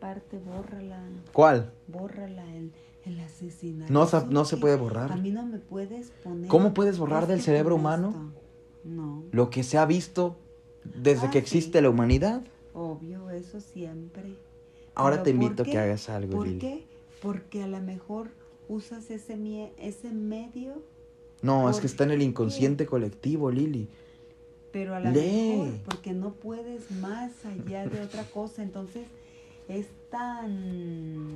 parte, bórrala. ¿Cuál? Bórrala, el, el asesinato. No, sa- ¿Eso no se qué? puede borrar. A mí no me puedes poner. ¿Cómo puedes borrar del cerebro humano? No, Lo que se ha visto desde Ah, que sí. existe la humanidad. obvio, eso siempre. Ahora Pero te ¿por invito a qué? que hagas algo, ¿Por Lili. qué? Porque a lo mejor usas ese, mie- ese medio, No, es ¿Por que está en el qué? inconsciente colectivo, Lili. pero a lo mejor porque no puedes más allá de otra cosa. Entonces es tan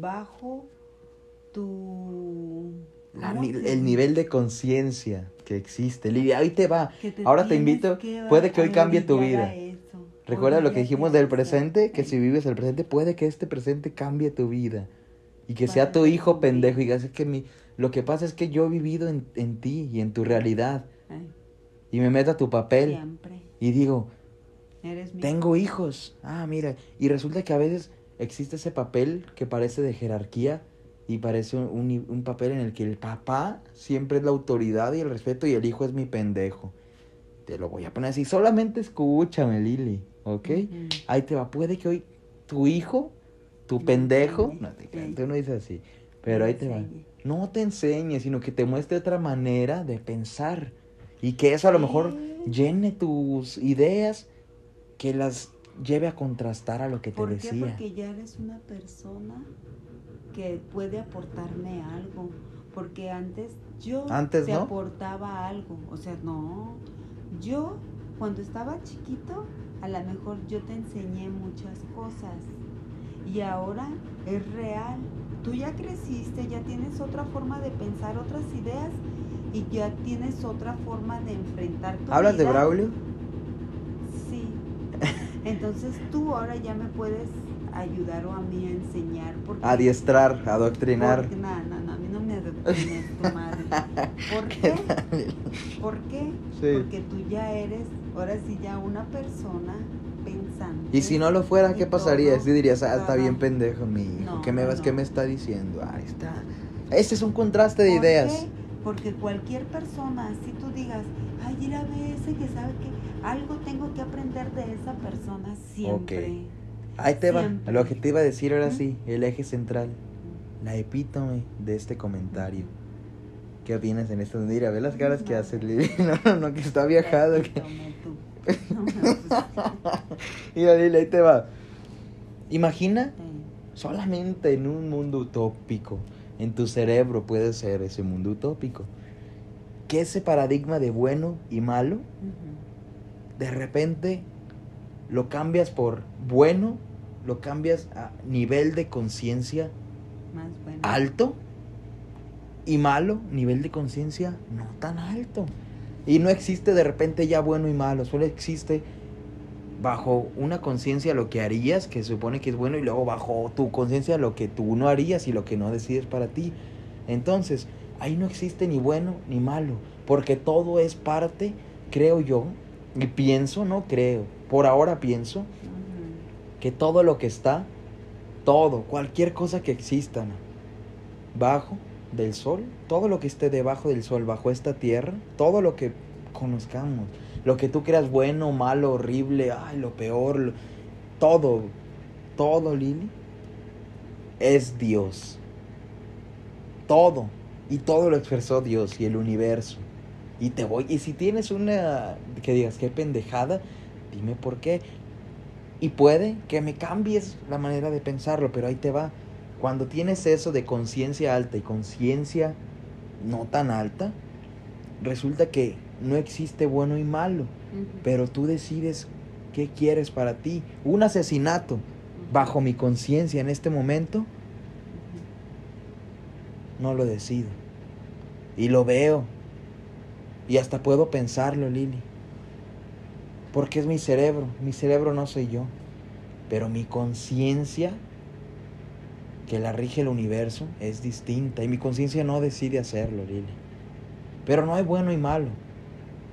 bajo tu... La ¿cómo ni- te el nivel de conciencia que existe. Lili, ahí te va. te Ahora te invito, que puede que hoy cambie tu vida. Recuerda lo que dijimos del presente, que si vives el presente, puede que este presente cambie tu vida. Y que sea tu hijo pendejo y digas, es que mi, lo que pasa es que yo he vivido en, en ti y en tu realidad. Y me meto a tu papel siempre. y digo, Eres mi tengo hijos. Ah, mira. Y resulta que a veces existe ese papel que parece de jerarquía y parece un, un- un papel en el que el papá siempre es la autoridad y el respeto y el hijo es mi pendejo. Te lo voy a poner así. Solamente escúchame, Lili, ¿ok? Ujú. Ahí te va. Puede que hoy tu hijo, tu Me pendejo, no te creas, tú no dices así, pero ahí te va. No te enseñe, sino que te muestre otra manera de pensar y que eso a lo mejor llene tus ideas, que las lleve a contrastar a lo que te ¿Por qué? decía. Porque ya eres una persona que puede aportarme algo. Porque antes yo Antes, te ¿no? aportaba algo. O sea, no. Yo, cuando estaba chiquito, a lo mejor yo te enseñé muchas cosas. Y ahora es real. Tú ya creciste, ya tienes otra forma de pensar, otras ideas. Y ya tienes otra forma de enfrentar tu ¿Hablas de. Braulio? Entonces tú ahora ya me puedes ayudar o a mí a enseñar. Porque, Adiestrar, adoctrinar. porque- no, no, no, a mí no me adoctrines tu madre. ¿Por qué? ¿Por qué? Sí. Porque tú ya eres, ahora sí, ya una persona pensante. Y si no lo fuera, ¿qué pasaría? Si dirías, ah, está bien pendejo mi hijo. No, ¿Qué, me, no, vas- ¿Qué me está diciendo? Ahí está. Ese es un contraste de ¿Por ideas. qué? Porque cualquier persona, si tú digas, ay, mira, ese que sabe que algo tengo que aprender de esa persona siempre. Ahí te va. Lo que te iba a decir ahora sí, el eje central, la epítome de este comentario. ¿Qué opinas en esto? Mira, ve las caras que hace Lili. No, no, no, que está viajado. Que... tú. No pusiste. Mira, Lili, ahí te va. Imagina solamente en un mundo utópico, en tu cerebro puede ser ese mundo utópico, que ese paradigma de bueno y malo. De repente lo cambias por bueno, lo cambias a nivel de conciencia bueno. alto y malo, nivel de conciencia no tan alto. Y no existe de repente ya bueno y malo, solo existe bajo una conciencia lo que harías, que se supone que es bueno, y luego bajo tu conciencia lo que tú no harías y lo que no decides para ti. Entonces, ahí no existe ni bueno ni malo, porque todo es parte, creo yo, y pienso, no creo, por ahora pienso, que todo lo que está, todo, cualquier cosa que exista ¿no? bajo del sol, todo lo que esté debajo del sol, bajo esta tierra, todo lo que conozcamos, lo que tú creas bueno, malo, horrible, ay, lo peor, lo- todo, todo, Lili, es Dios. Todo. Y todo lo expresó Dios y el universo. Y te voy, y si tienes una que digas qué pendejada, dime por qué. Y puede que me cambies la manera de pensarlo, pero ahí te va. Cuando tienes eso de conciencia alta y conciencia no tan alta, resulta que no existe bueno y malo, pero tú decides qué quieres para ti. Un asesinato bajo mi conciencia en este momento, no lo decido. Y lo veo. Y hasta puedo pensarlo, Lili. Porque es mi cerebro. Mi cerebro no soy yo. Pero mi conciencia, que la rige el universo, es distinta. Y mi conciencia no decide hacerlo, Lili. Pero no hay bueno y malo.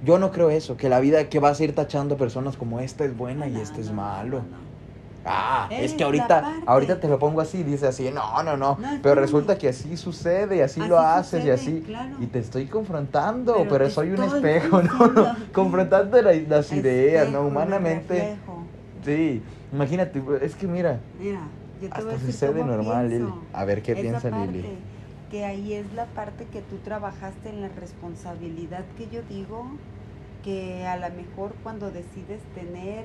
Yo no creo eso, que la vida que vas a ir tachando personas como esta es buena y este es no, no, malo. no. Ah, es que ahorita, ahorita te lo pongo así, dice así, no, no, no, No, pero resulta que así sucede y así, Así lo haces y así, claro. y te estoy confrontando, pero, soy un espejo, no, confrontando la- las ideas, ¿no? Humanamente, sí, Imagínate, es que mira, Mira, yo te hasta voy a decir sucede normal, Lili. A ver qué piensa parte, Lili. Que ahí es la parte que tú trabajaste en la responsabilidad que yo digo, que a lo mejor cuando decides tener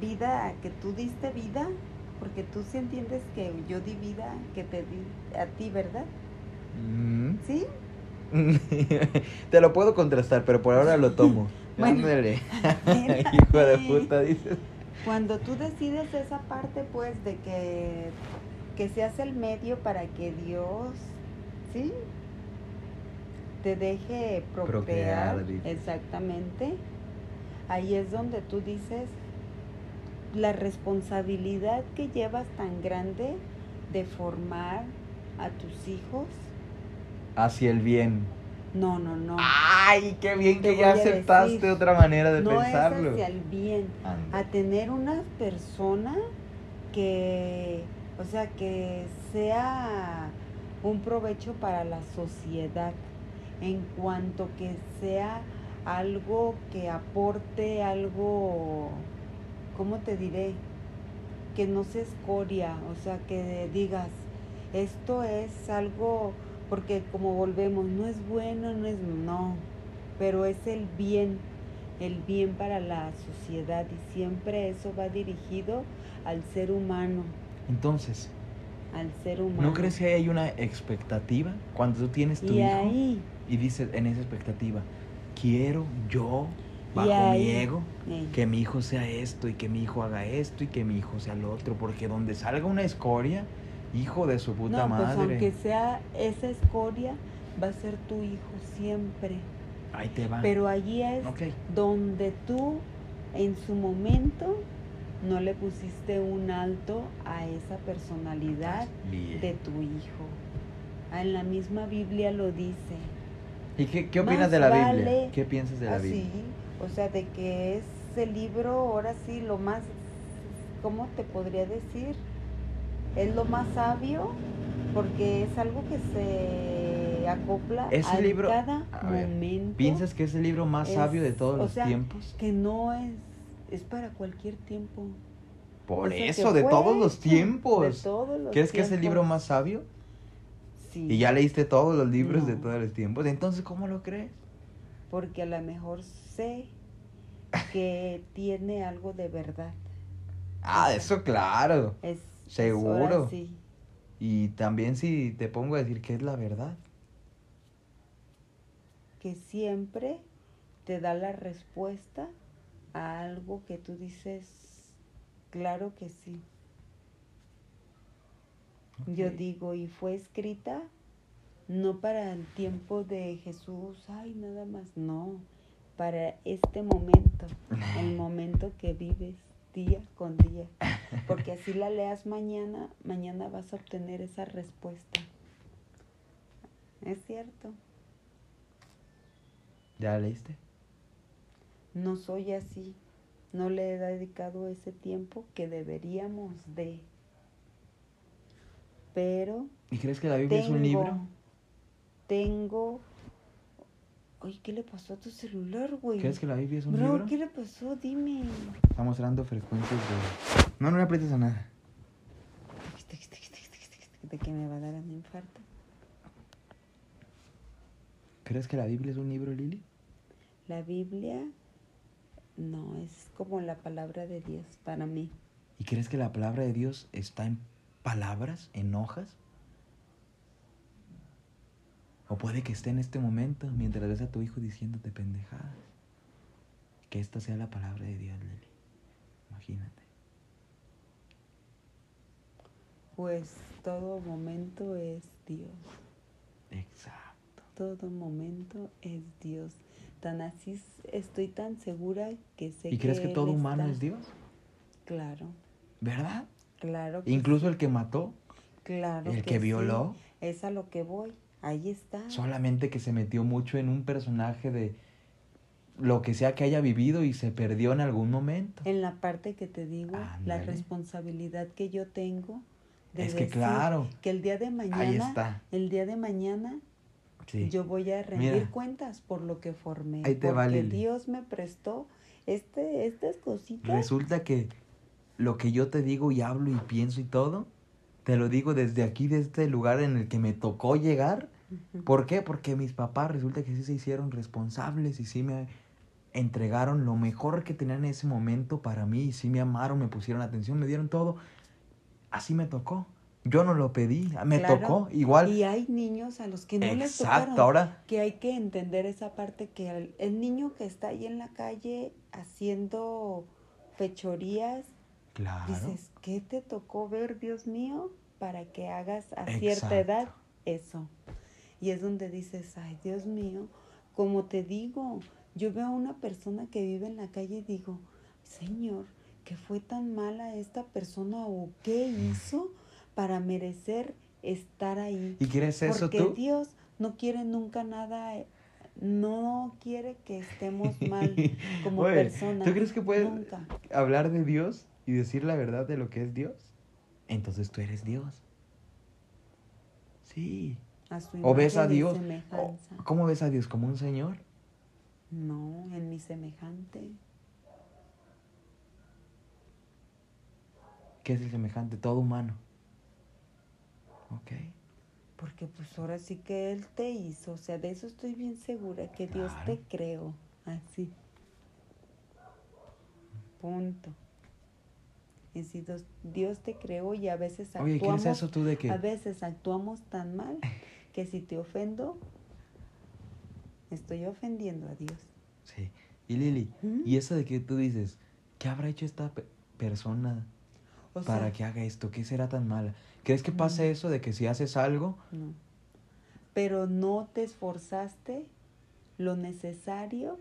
vida, que tú diste vida, porque tú sí entiendes que yo di vida, que te di a ti, ¿verdad? Mm. ¿Sí? Te lo puedo contrastar, pero por ahora lo tomo. Bueno. Hijo de puta, dices. Cuando tú decides esa parte, pues, de que, que seas el medio para que Dios, ¿sí? Te deje procrear. Procrear, exactamente. Ahí es donde tú dices la responsabilidad que llevas tan grande de formar a tus hijos. Hacia el bien. No, no, no. Ay, qué bien Te que ya aceptaste decir, otra manera de no pensarlo. es hacia el bien. A tener una persona que, o sea, que sea un provecho para la sociedad, en cuanto que sea algo que aporte algo, ¿cómo te diré? Que no se escoria, o sea, que digas, esto es algo, porque como volvemos, no es bueno, no es, no, pero es el bien, el bien para la sociedad y siempre eso va dirigido al ser humano, Entonces, al ser humano. ¿no crees que hay una expectativa cuando tú tienes tu Y hijo ahí, y dices en esa expectativa, quiero yo, Bajo mi ego, eh, que mi hijo sea esto y que mi hijo haga esto y que mi hijo sea lo otro, porque donde salga una escoria, hijo de su puta no, pues madre, aunque sea esa escoria, va a ser tu hijo siempre. ahí te va. Pero allí es donde tú en su momento no le pusiste un alto a esa personalidad Bien. de tu hijo. Ah, En la misma Biblia lo dice. ¿Y qué, qué opinas Más de la Biblia? ¿Qué piensas de la Así, Biblia? O sea, de que es el libro, ahora sí, lo más, ¿cómo te podría decir? Es lo más sabio porque es algo que se acopla Ese a libro- cada a ver, momento. ¿Piensas que es el libro más Es- sabio de todos o los tiempos? Que no es, es para cualquier tiempo. Por O sea, que eso, de todos los tiempos. De todos los ¿Crees que es el libro más sabio? Sí. Y ya leíste todos los libros de todos los tiempos. Entonces, ¿cómo lo crees? Porque a lo mejor sé que tiene algo de verdad. Ah, eso claro. Es Seguro. es sí. Y también si te pongo a decir que es la verdad. que siempre te da la respuesta a algo que tú dices, claro que sí. Yo digo, y fue escrita no para el tiempo de Jesús, ay, nada más, no, para este momento, el momento que vives día con día. Porque así la leas mañana, mañana vas a obtener esa respuesta. Es cierto. ¿Ya la leíste? No soy así. No le he dedicado ese tiempo que deberíamos de. Pero ¿Y crees que la Biblia tengo, es un libro? Tengo. Ay, ¿qué le pasó a tu celular, güey? ¿Crees que la Biblia es un Bro, libro? ¿qué le pasó? Dime. Está mostrando frecuencias de... No, no le aprietes a nada. De que me va a dar un infarto. ¿Crees que la Biblia es un libro, Lili? La Biblia no es como la palabra de Dios para mí. ¿Y crees que la palabra de Dios está en palabras, en hojas? O puede que esté en este momento mientras ves a tu hijo diciéndote pendejadas. Que esta sea la palabra de Dios, Lili. Imagínate. Pues todo momento es Dios. Exacto. Todo momento es Dios. Tan así estoy tan segura que sé ¿Y crees que todo humano es Dios? Claro, ¿Verdad? claro. que Incluso sí, el que mató, claro el que que sí. violó, Es a lo que voy. Ahí está. solamente que se metió mucho en un personaje de lo que sea que haya vivido y se perdió en algún momento. En la parte que te digo, la responsabilidad que yo tengo de Es que claro, que el día de mañana, ahí está. el día de mañana Sí. yo voy a rendir Mira. cuentas por lo que formé. Ahí te porque. Dios me prestó este, estas cositas. Resulta que lo que yo te digo y hablo y pienso y todo, te lo digo desde aquí, de este lugar en el que me tocó llegar. ¿Por qué? Porque mis papás resulta que sí se hicieron responsables y sí me entregaron lo mejor que tenían en ese momento para mí y sí me amaron, me pusieron atención, me dieron todo. Así me tocó. Yo no lo pedí, me tocó igual. Y hay niños a los que no les tocaron. ahora. Que hay que entender esa parte que el, niño que está ahí en la calle haciendo fechorías, claro. dices, ¿qué te tocó ver, Dios mío, para que hagas a cierta edad eso? Y es donde dices, ay, Dios mío, como te digo, yo veo a una persona que vive en la calle y digo, Señor, ¿qué fue tan mala esta persona o qué hizo? para merecer estar ahí. ¿Y quieres eso tú? Porque Dios no quiere nunca nada, no quiere que estemos mal como personas. ¿Tú crees que puedes hablar de Dios y decir la verdad de lo que es Dios? Entonces tú eres Dios. Sí. O ves a Dios. ¿Cómo ves a Dios? ¿Como un Señor? No, en mi semejante. ¿Qué es el semejante? Todo humano. Ok. Porque pues ahora sí que Él te hizo, o sea, de eso estoy bien segura, que Dios te creó, así. Punto. Y si Dios, te creó y a veces actuamos, eso tú de a veces actuamos tan mal que si te ofendo, estoy ofendiendo a Dios. Sí. Y Lili, ¿y eso de que tú dices, ¿qué habrá hecho esta persona para que haga esto? ¿Qué será tan mala? ¿Crees que pase eso de que si haces algo? No. Pero no te esforzaste lo necesario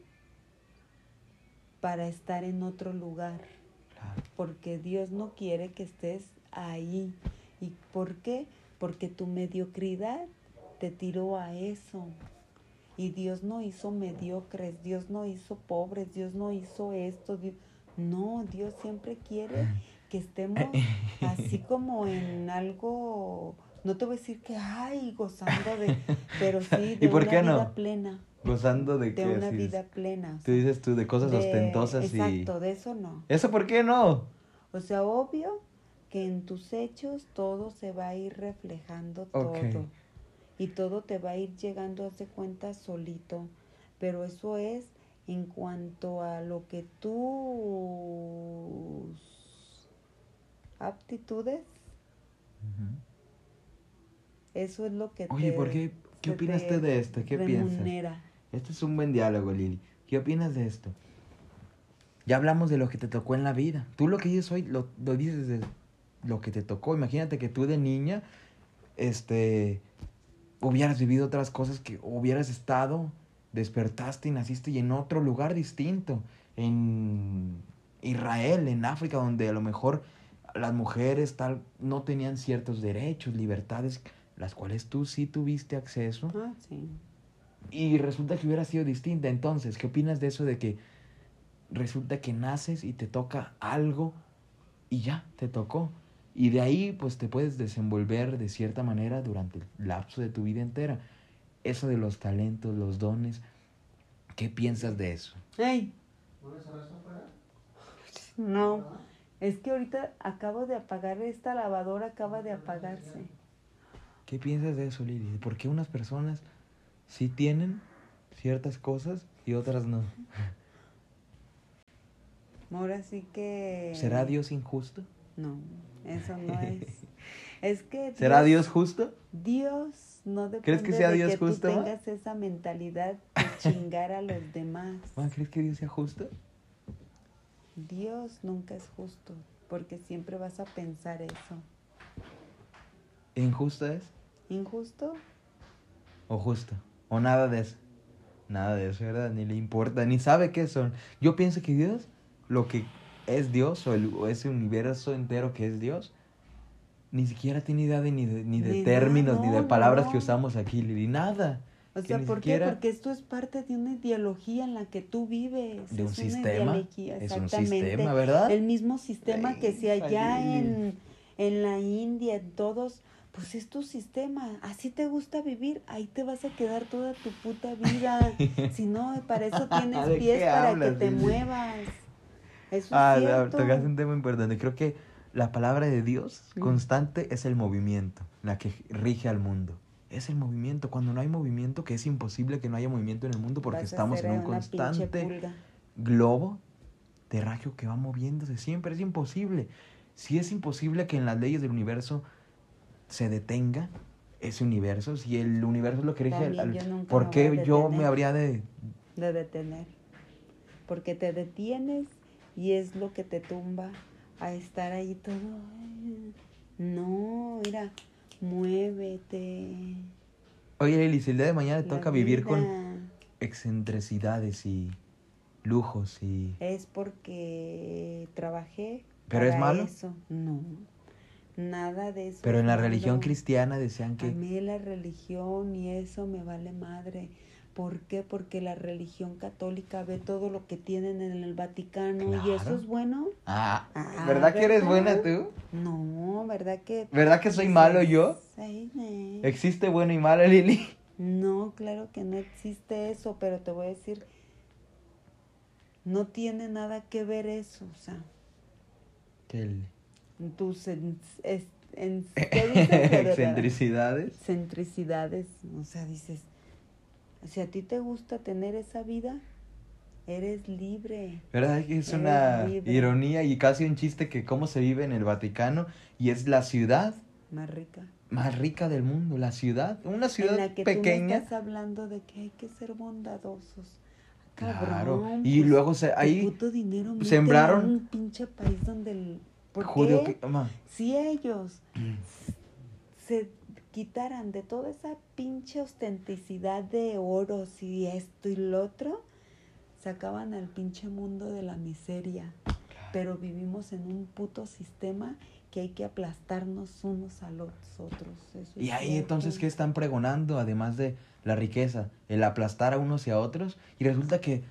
para estar en otro lugar. Porque Dios no quiere que estés ahí. ¿Y por qué? Porque tu mediocridad te tiró a eso. Y Dios no hizo mediocres, Dios no hizo pobres, Dios no hizo esto. No, Dios siempre quiere que estemos así como en algo, no te voy a decir que, ay, gozando de, pero sí de una vida plena. Gozando de, de una vida plena. Tú dices tú, de cosas ostentosas y... Exacto, de eso no. ¿Eso por qué no? O sea, obvio que en tus hechos todo se va a ir reflejando todo. Y todo te va a ir llegando, hace cuenta, solito. Pero eso es en cuanto a lo que tú aptitudes. Eso es lo que Oye, ¿por qué? ¿Qué opinas de esto? ¿Qué piensas? Este es un buen diálogo, Lili. ¿Qué opinas de esto? Ya hablamos de lo que te tocó en la vida. Tú lo que dices hoy lo, lo dices de lo que te tocó. Imagínate que tú de niña, este, hubieras vivido otras cosas que hubieras estado, despertaste y naciste y en otro lugar distinto. En Israel, en África, donde a lo mejor las mujeres tal no tenían ciertos derechos, libertades, las cuales tú sí tuviste acceso. Ah, sí. Y resulta que hubiera sido distinta. Entonces, ¿qué opinas de eso de que resulta que naces y te toca algo y ya, te tocó? Y de ahí pues te puedes desenvolver de cierta manera durante el lapso de tu vida entera. Eso de los talentos, los dones, ¿qué piensas de eso? ¡Ey! No. Es que ahorita acabo de apagar esta lavadora, acaba de apagarse. ¿Qué piensas de eso, Lili? ¿Por qué unas personas sí tienen ciertas cosas y otras no? Ahora sí que... ¿Será Dios injusto? No, eso no es. es que... ¿Será Dios justo? Dios no depende ¿Crees que sea de Dios que justo, tú tengas esa mentalidad de chingar a los demás. ¿Crees que Dios sea justo? Dios nunca es justo, porque siempre vas a pensar eso. ¿Injusto es? ¿Injusto? ¿O justo? ¿O nada de eso? Nada de eso, ¿verdad? Ni le importa, ni sabe qué son. Yo pienso que Dios, lo que es Dios, o, ese universo entero que es Dios, ni siquiera tiene idea de, ni de, ni de términos, ni de palabras que usamos aquí, ni nada. O sea, ¿por qué? Porque esto es parte de una ideología en la que tú vives. De un sistema. Es un sistema, ¿verdad? El mismo sistema que si allá en, en la India, todos, pues es tu sistema. Así te gusta vivir, ahí te vas a quedar toda tu puta vida. si no, para eso tienes pies para que te muevas. Eso es Ah, cierto. tocaste un tema importante. Creo que la palabra de Dios Mm. constante es el movimiento, la que rige al mundo. Es el movimiento. Cuando no hay movimiento, que es imposible que no haya movimiento en el mundo porque Vas estamos en un constante globo terráqueo que va moviéndose siempre. Es imposible. Si es imposible que en las leyes del universo se detenga ese universo, si el universo es lo que rige, al- ¿por qué yo me habría de... de detener. Porque te detienes y es lo que te tumba a estar ahí todo. "Ay, No, mira, muévete. Oye, Lili, si el día de mañana te toca vivir con excentricidades y lujos y... Es porque trabajé. ¿Pero es malo? Eso. No, nada de eso. Pero en la religión cristiana decían A que... mí la religión y eso me vale madre. ¿Por qué? Porque la religión católica ve todo lo que tienen en el Vaticano y eso es bueno. Ah, Ah, ¿verdad que eres buena tú? No, ¿verdad que? ¿Verdad que soy malo yo? Ne. ¿Existe bueno y malo, Lili? No, claro que no existe eso, pero te voy a decir, no tiene nada que ver eso, o sea, ¿Qué, tus en- es- en- ¿qué dices? Excentricidades. centricidades, o sea, dices, si a ti te gusta tener esa vida, eres libre. ¿Verdad es Eres una libre. ironía y casi un chiste que cómo se vive en el Vaticano y es la ciudad Más rica. más rica del mundo, la ciudad, una ciudad en la que tú me pequeña. estás hablando de que hay que ser bondadosos. Claro, Cabrón, y pues, luego se- ahí puto dinero sembraron- un pinche país donde el ¿Por qué? que- Si ellos se quitaran de toda esa pinche ostenticidad de oros y esto y lo otro, sacaban al pinche mundo de la miseria. Pero vivimos en un puto sistema que hay que aplastarnos unos a los otros. Eso Y ahí entonces, ¿qué están pregonando? Además de la riqueza, el aplastar a unos y a otros. Y resulta que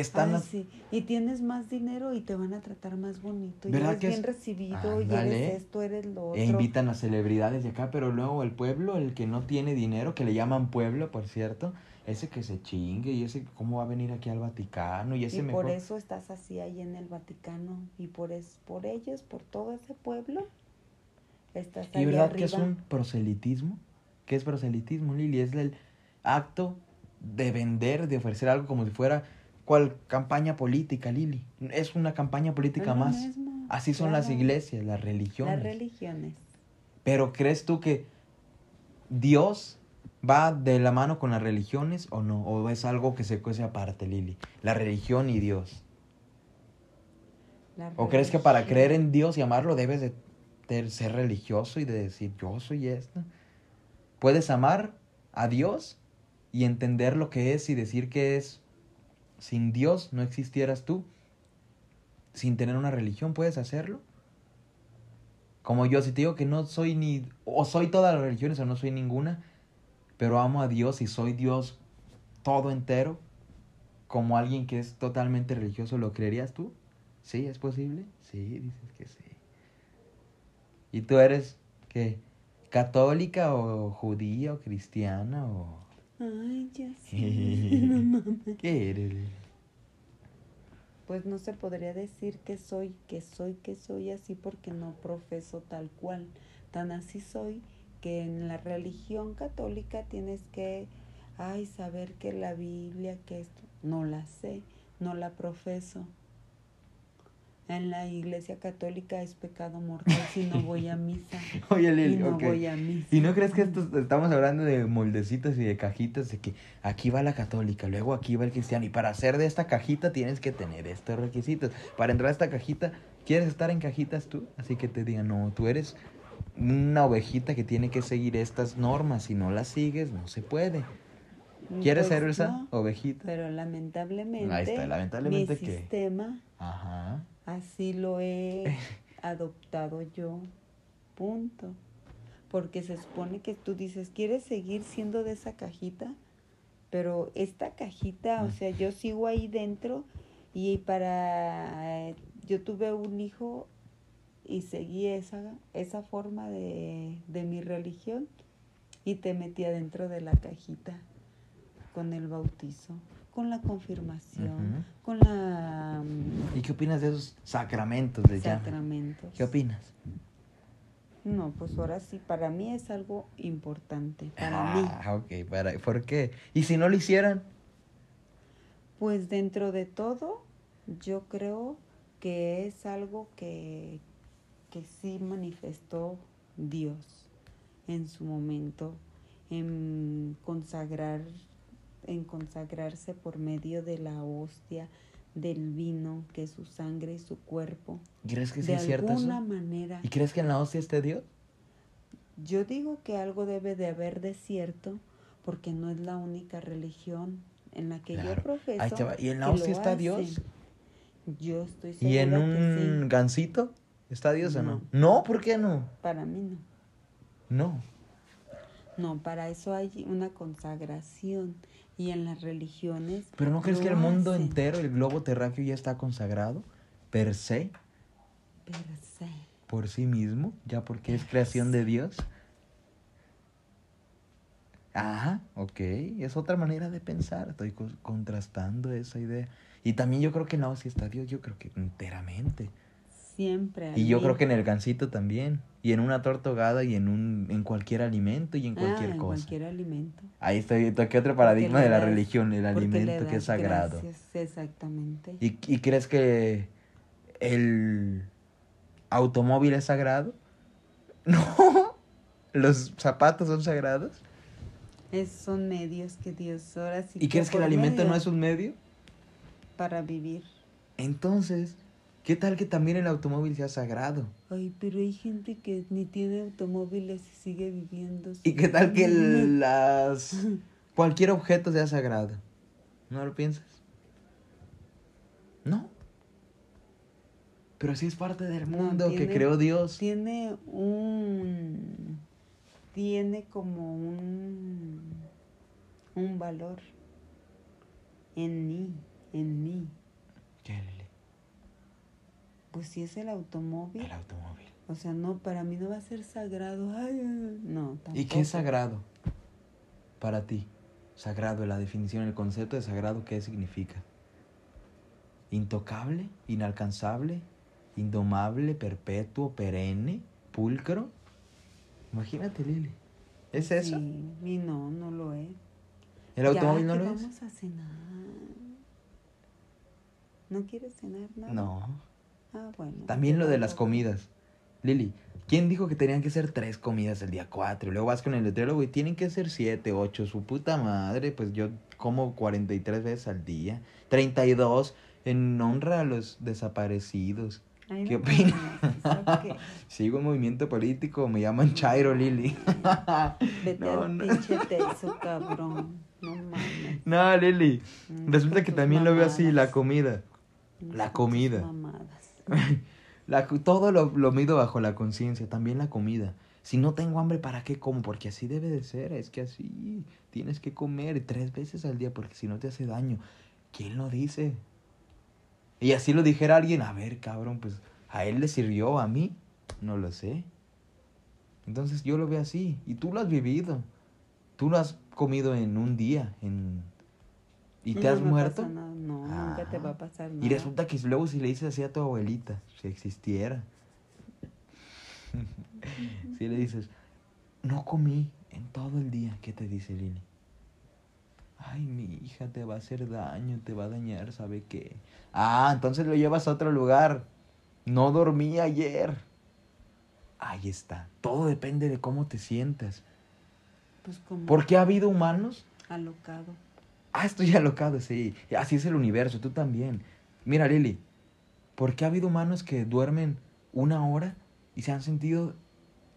están... Ay, sí. Y tienes más dinero y te van a tratar más bonito. Y ¿Verdad eres que es- bien recibido y eres esto, eres lo otro. E invitan a celebridades de acá, pero luego el pueblo, el que no tiene dinero, que le llaman pueblo, por cierto, ese que se chingue y ese cómo va a venir aquí al Vaticano y ese y mejor... por eso estás así ahí en el Vaticano. Y por, es, por ellos, por todo ese pueblo, estás ahí ¿Y verdad arriba. que es un proselitismo? ¿Qué es proselitismo, Lili? Es el acto de vender, de ofrecer algo como si fuera cual campaña política, Lili. Es una campaña política más. mismo, Así son las iglesias, las religiones. Las religiones. Pero ¿crees tú que Dios va de la mano con las religiones o no? ¿O es algo que se cuece aparte, Lili? La religión y Dios. La ¿O crees que para creer en Dios y amarlo debes de, de ser religioso y de decir yo soy esto? ¿Puedes amar a Dios y entender lo que es y decir que es sin Dios no existieras tú? Sin tener una religión, ¿puedes hacerlo? Como yo, si te digo que no soy ni, o soy todas las religiones o no soy ninguna, pero amo a Dios y soy Dios todo entero, como alguien que es totalmente religioso, ¿lo creerías tú? ¿Sí? ¿Es posible? Sí, dices que sí. ¿Y tú eres qué? ¿Católica o judía o cristiana o Ay, ya sé. no mames. qué eres? Pues no se podría decir que soy, que soy, que soy así porque no profeso tal cual. Tan así soy que en la religión católica tienes que, ay, saber que la Biblia, que esto, no la sé, no la profeso. En la iglesia católica es pecado mortal si no voy a misa. Oye, Y Lili, no voy a misa. ¿Y no crees que esto, estamos hablando de moldecitos y de cajitas? De que aquí va la católica, luego aquí va el cristiano. Y para hacer de esta cajita tienes que tener estos requisitos. Para entrar a esta cajita, ¿quieres estar en cajitas tú? Así que te digan, no, tú eres una ovejita que tiene que seguir estas normas. Si no las sigues, no se puede. ¿Quieres Pues ser esa no, ovejita? Pero lamentablemente, Ahí está, lamentablemente mi que- sistema Ajá. Así lo he adoptado yo. Punto. Porque se supone que tú dices, ¿quieres seguir siendo de esa cajita? Pero esta cajita, o Mm. sea, yo sigo ahí dentro y para... Yo tuve un hijo y seguí esa, esa forma de, de mi religión y te metí adentro de la cajita con el bautizo, con la confirmación, con la mm, ¿Y qué opinas de esos sacramentos de sacramentos. ¿Qué opinas? No, pues ahora sí, para mí es algo importante, para mí. ah, ok, para, ¿por qué? ¿Y si no lo hicieran? Pues dentro de todo, yo creo que es algo que, que sí manifestó Dios en su momento, en consagrar, en consagrarse por medio de la hostia, del vino, que es su sangre y su cuerpo. ¿Crees que sí de es cierto alguna eso? manera. ¿Y crees que en la hostia esté Dios? Yo digo que algo debe de haber de cierto, porque no es la única religión en la que Claro. yo profeso. Ahí te va. ¿Y en la que hostia está hacen. Dios? Yo estoy segura ¿Y en que un sí. gansito está Dios o no? No. No, ¿por qué no? Para mí no. No. No, para eso hay una consagración. Y en las religiones. ¿Pero no crees que el mundo hacen entero, el globo terráqueo ya está consagrado? Per se, per se. por sí mismo, ya porque es creación de Dios. Ajá, ok, es otra manera de pensar, estoy co- contrastando esa idea. Y también yo creo que en la hostia está Dios, yo creo que enteramente. Siempre. Y yo creo que en el gansito también. Y en una torta ahogada y en un en cualquier alimento y en cualquier ah, en cosa. cualquier alimento. Ahí estoy, toqué otro paradigma de la das- religión, el alimento que es sagrado. gracias, exactamente. ¿Y, ¿Y crees que el automóvil es sagrado? No. ¿Los zapatos son sagrados? Es, son medios que Dios ahora sí ¿Y crees que el alimento no es un medio? Para vivir. Entonces, ¿qué tal que también el automóvil sea sagrado? Ay, pero hay gente que ni tiene automóviles y sigue viviendo. ¿Y qué tal que el- las cualquier objeto sea sagrado? ¿No lo piensas? No. Pero sí es parte del No, mundo que creó Dios. Tiene un. Tiene como un. Un valor. En mí. En mí. ¿Qué, Lili? Pues si es el automóvil. El automóvil. O sea, no, para mí no va a ser sagrado. Ay, no, tampoco. ¿Y qué es sagrado para ti? Sagrado, la definición, el concepto de sagrado, ¿qué significa? Intocable, inalcanzable, indomable, perpetuo, perenne, pulcro. Imagínate, Lili. ¿Es eso? Sí, y no, no lo es. ¿El Ya, automóvil no lo es? vamos a cenar. ¿No quieres cenar nada? No. Ah, bueno. También lo de las comidas. Lili, ¿quién dijo que tenían que ser tres comidas el día cuatro? Y luego vas con el letrero, güey, tienen que ser siete, ocho. Su puta madre, pues yo como 43 veces al día. 32 en honra a los desaparecidos. Ay, ¿Qué no opinas? Sigo en movimiento político, me llaman Chairo, Lili. Vete No, al no. pinche teso, cabrón. No mames. No, Lili. Mm, Resulta que también lo veo así, la comida. La comida. mamadas. La, todo lo, lo mido bajo la conciencia, también la comida. Si no tengo hambre, ¿para qué como? Porque así debe de ser, es que así tienes que comer tres veces al día porque si no te hace daño. ¿Quién lo dice? Y así lo dijera alguien, a ver, cabrón, pues a él le sirvió, a mí, no lo sé. Entonces yo lo veo así, y tú lo has vivido. Tú lo has comido en un día, en... ¿Y te No has muerto? pasa nada, No, nunca te va a pasar nada. Y resulta que luego si le dices así a tu abuelita, si existiera, si le dices, no comí en todo el día, ¿qué te dice Lili? Ay, mi hija te va a hacer daño, te va a dañar, ¿sabe qué? Ah, entonces lo llevas a otro lugar. No dormí ayer. Ahí está. Todo depende de cómo te sientas. Pues como Porque ha habido humanos alocado. Ah, estoy alocado, sí. Así es el universo, tú también. Mira, Lili, ¿por qué ha habido humanos que duermen una hora y se han sentido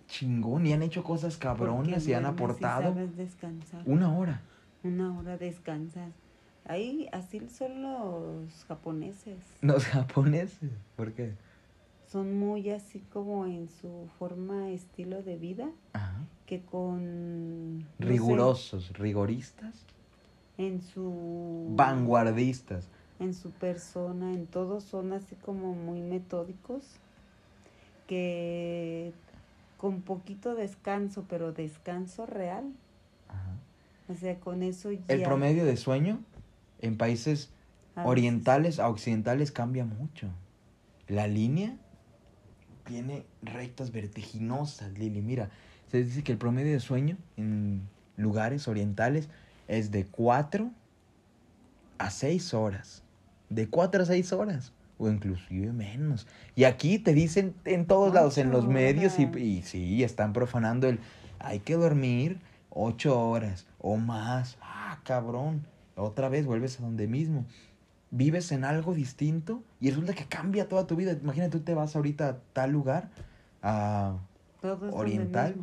chingón y han hecho cosas cabronas y han aportado descansar. una hora? Una hora descansas. Ahí así son los japoneses. Los japoneses, ¿por qué? Son muy así como en su forma, estilo de vida, Ajá. que con... no sé, Rigurosos, rigoristas, en su... vanguardistas. En su persona, en todo son así como muy metódicos, que con poquito descanso, pero descanso real. Ajá. O sea, con eso ya... El promedio de sueño en países A orientales a occidentales cambia mucho. La línea tiene rectas vertiginosas, Lili. Mira, se dice que el promedio de sueño en lugares orientales es de 4 a 6 horas. De 4 a 6 horas. O inclusive menos. Y aquí te dicen en todos lados, en los medios, y, sí, están profanando el... Hay que dormir 8 horas o más. Ah, cabrón. Otra vez vuelves a donde mismo. Vives en algo distinto y resulta que cambia toda tu vida. Imagínate, tú te vas ahorita a tal lugar, a Todo oriental.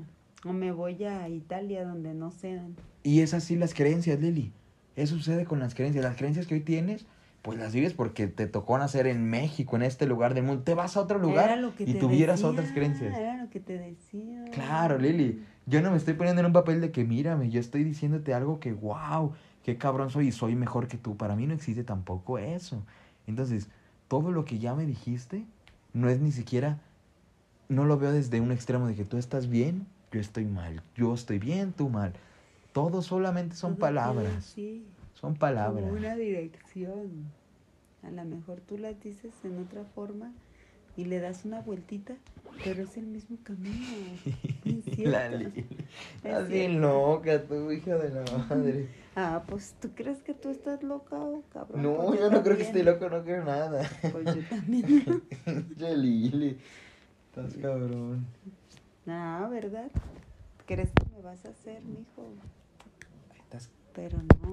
O me voy a Italia donde no sean. Y es así las creencias, Lili. Eso sucede con las creencias. Las creencias que hoy tienes, pues las vives porque te tocó nacer en México, en este lugar del mundo. Te vas a otro lugar y tuvieras decía, otras creencias. Era lo que te decía. Claro, Lili. Yo no me estoy poniendo en un papel de que mírame, yo estoy diciéndote algo que, wow, qué cabrón soy y soy mejor que tú. Para mí no existe tampoco eso. Entonces, todo lo que ya me dijiste no es ni siquiera, no lo veo desde un extremo de que tú estás bien, yo estoy mal. Yo estoy bien, tú mal. Todo solamente son Todo palabras. sí, Son palabras. Como una dirección. A lo mejor tú las dices en otra forma y le das una vueltita, pero es el mismo camino. Es. La Estás bien loca, tú, hija de la madre. Ah, pues tú crees que tú estás loca o cabrón. No, Pues yo no creo que esté loco, no creo nada. Pues yo también. Che, Lili. Estás cabrón. Ah, ¿verdad? ¿Crees que me vas a hacer, mijo? Pero no.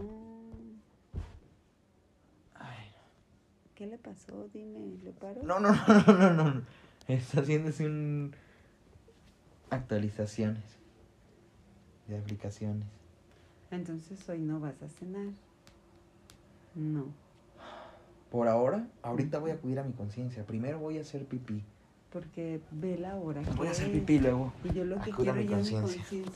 Ay. ¿Qué le pasó? Dime, ¿le paro? No, no, no, no, no, no. Está haciéndose un. Actualizaciones. De aplicaciones. Entonces hoy no vas a cenar. No. Por ahora, ahorita voy a acudir a mi conciencia. Primero voy a hacer pipí. Porque ve la hora. Voy a hacer es. pipí luego. Y yo lo que Acuda a quiero mi conciencia.